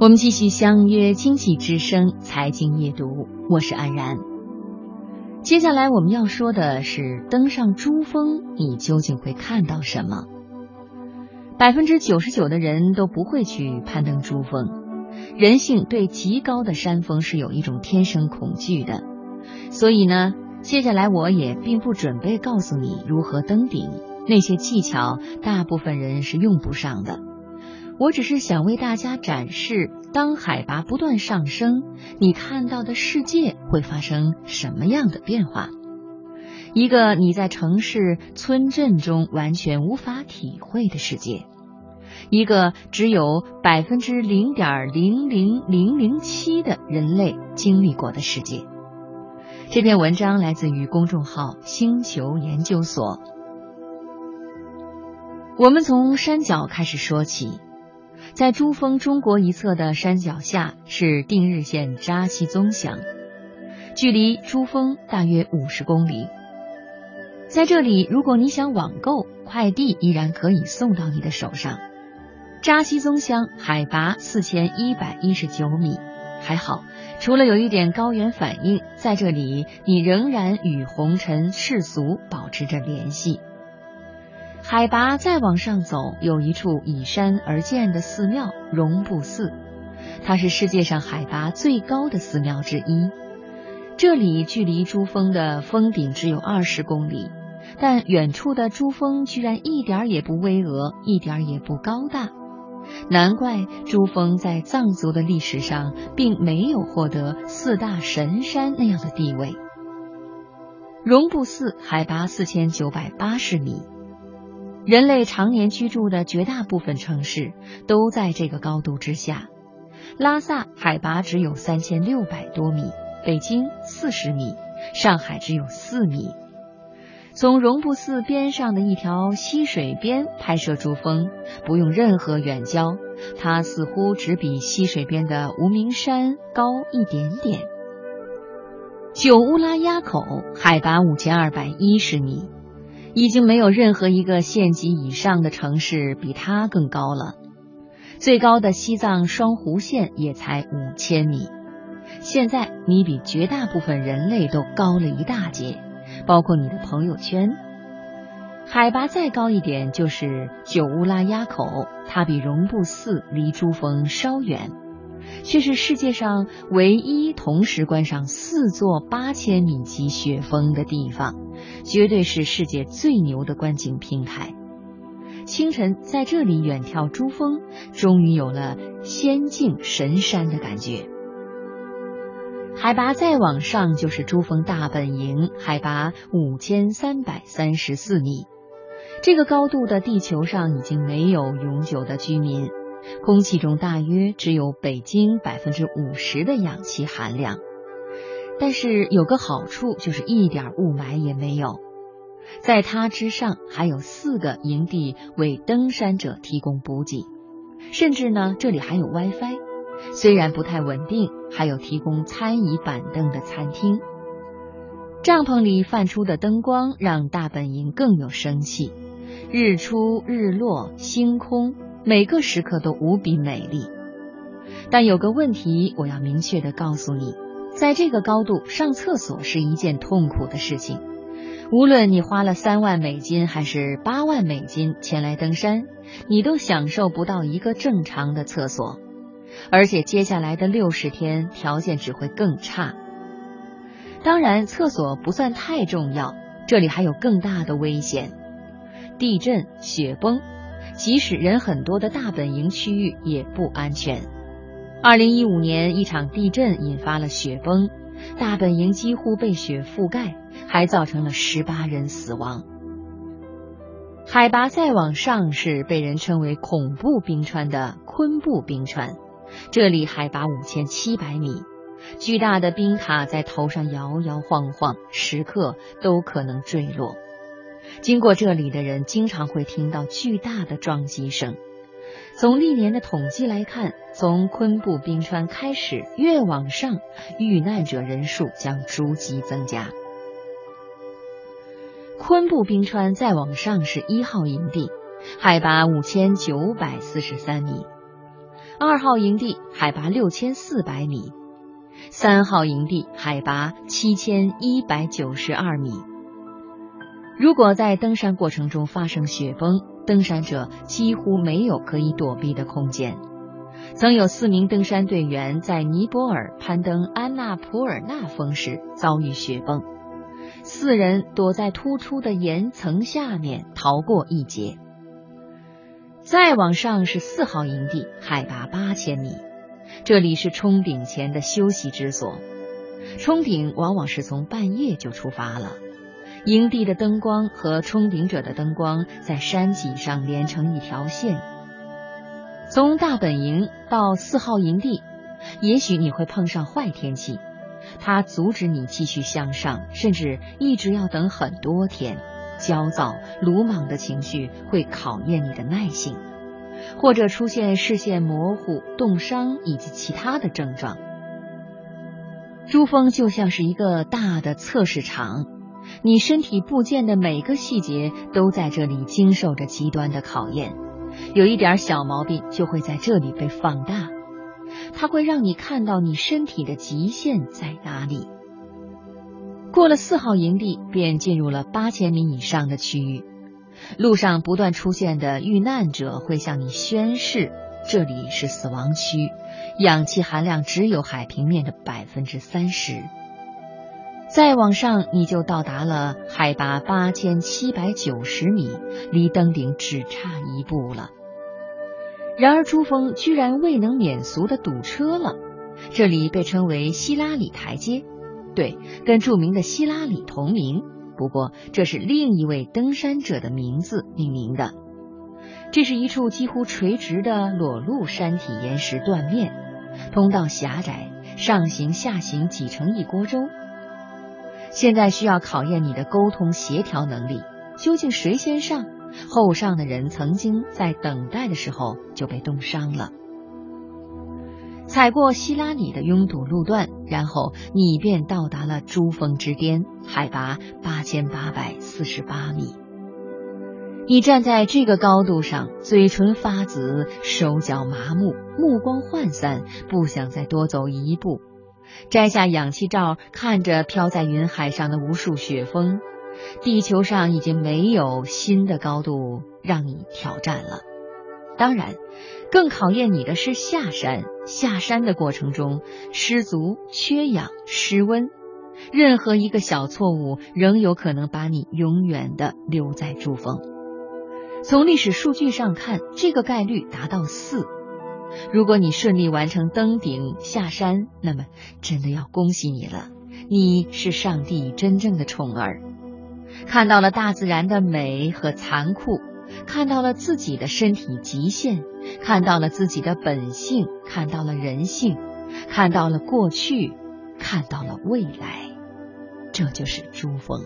我们继续相约经济之声财经夜读，我是安然。接下来我们要说的是，登上珠峰，你究竟会看到什么？百分之九十九的人都不会去攀登珠峰，人性对极高的山峰是有一种天生恐惧的，所以呢，接下来我也并不准备告诉你如何登顶，那些技巧大部分人是用不上的。我只是想为大家展示，当海拔不断上升，你看到的世界会发生什么样的变化？一个你在城市、村镇中完全无法体会的世界，一个只有百分之零点零零零零七的人类经历过的世界。这篇文章来自于公众号“星球研究所”。我们从山脚开始说起。在珠峰中国一侧的山脚下是定日县扎西宗乡，距离珠峰大约五十公里。在这里，如果你想网购，快递依然可以送到你的手上。扎西宗乡海拔四千一百一十九米，还好，除了有一点高原反应，在这里你仍然与红尘世俗保持着联系。海拔再往上走，有一处依山而建的寺庙——绒布寺，它是世界上海拔最高的寺庙之一。这里距离珠峰的峰顶只有二十公里，但远处的珠峰居然一点也不巍峨，一点也不高大。难怪珠峰在藏族的历史上并没有获得四大神山那样的地位。绒布寺海拔四千九百八十米。人类常年居住的绝大部分城市都在这个高度之下。拉萨海拔只有三千六百多米，北京四十米，上海只有四米。从绒布寺边上的一条溪水边拍摄珠峰，不用任何远焦，它似乎只比溪水边的无名山高一点点。九乌拉垭口海拔五千二百一十米。已经没有任何一个县级以上的城市比它更高了。最高的西藏双湖县也才五千米。现在你比绝大部分人类都高了一大截，包括你的朋友圈。海拔再高一点就是九乌拉垭口，它比绒布寺离珠峰稍远，却是世界上唯一同时观赏四座八千米级雪峰的地方。绝对是世界最牛的观景平台。清晨在这里远眺珠峰，终于有了仙境神山的感觉。海拔再往上就是珠峰大本营，海拔五千三百三十四米。这个高度的地球上已经没有永久的居民，空气中大约只有北京百分之五十的氧气含量。但是有个好处，就是一点雾霾也没有。在它之上还有四个营地为登山者提供补给，甚至呢，这里还有 WiFi，虽然不太稳定，还有提供餐椅板凳的餐厅。帐篷里泛出的灯光让大本营更有生气，日出日落，星空，每个时刻都无比美丽。但有个问题，我要明确的告诉你。在这个高度上厕所是一件痛苦的事情。无论你花了三万美金还是八万美金前来登山，你都享受不到一个正常的厕所。而且接下来的六十天条件只会更差。当然，厕所不算太重要，这里还有更大的危险：地震、雪崩，即使人很多的大本营区域也不安全。二零一五年，一场地震引发了雪崩，大本营几乎被雪覆盖，还造成了十八人死亡。海拔再往上是被人称为“恐怖冰川”的昆布冰川，这里海拔五千七百米，巨大的冰塔在头上摇摇晃晃，时刻都可能坠落。经过这里的人经常会听到巨大的撞击声。从历年的统计来看，从昆布冰川开始，越往上，遇难者人数将逐级增加。昆布冰川再往上是一号营地，海拔五千九百四十三米。二号营地海拔六千四百米，三号营地海拔七千一百九十二米。如果在登山过程中发生雪崩，登山者几乎没有可以躲避的空间。曾有四名登山队员在尼泊尔攀登安纳普尔纳峰时遭遇雪崩，四人躲在突出的岩层下面逃过一劫。再往上是四号营地，海拔八千米，这里是冲顶前的休息之所。冲顶往往是从半夜就出发了。营地的灯光和冲顶者的灯光在山脊上连成一条线。从大本营到四号营地，也许你会碰上坏天气，它阻止你继续向上，甚至一直要等很多天。焦躁、鲁莽的情绪会考验你的耐性，或者出现视线模糊、冻伤以及其他的症状。珠峰就像是一个大的测试场。你身体部件的每个细节都在这里经受着极端的考验，有一点小毛病就会在这里被放大，它会让你看到你身体的极限在哪里。过了四号营地，便进入了八千米以上的区域，路上不断出现的遇难者会向你宣誓，这里是死亡区，氧气含量只有海平面的百分之三十。再往上，你就到达了海拔八千七百九十米，离登顶只差一步了。然而，珠峰居然未能免俗的堵车了。这里被称为希拉里台阶，对，跟著名的希拉里同名。不过，这是另一位登山者的名字命名的。这是一处几乎垂直的裸露山体岩石断面，通道狭窄，上行下行挤成一锅粥。现在需要考验你的沟通协调能力。究竟谁先上？后上的人曾经在等待的时候就被冻伤了。踩过希拉里的拥堵路段，然后你便到达了珠峰之巅，海拔八千八百四十八米。你站在这个高度上，嘴唇发紫，手脚麻木，目光涣散，不想再多走一步。摘下氧气罩，看着飘在云海上的无数雪峰，地球上已经没有新的高度让你挑战了。当然，更考验你的是下山。下山的过程中，失足、缺氧、失温，任何一个小错误，仍有可能把你永远的留在珠峰。从历史数据上看，这个概率达到四。如果你顺利完成登顶下山，那么真的要恭喜你了，你是上帝真正的宠儿，看到了大自然的美和残酷，看到了自己的身体极限，看到了自己的本性，看到了人性，看到了过去，看到了未来，这就是珠峰。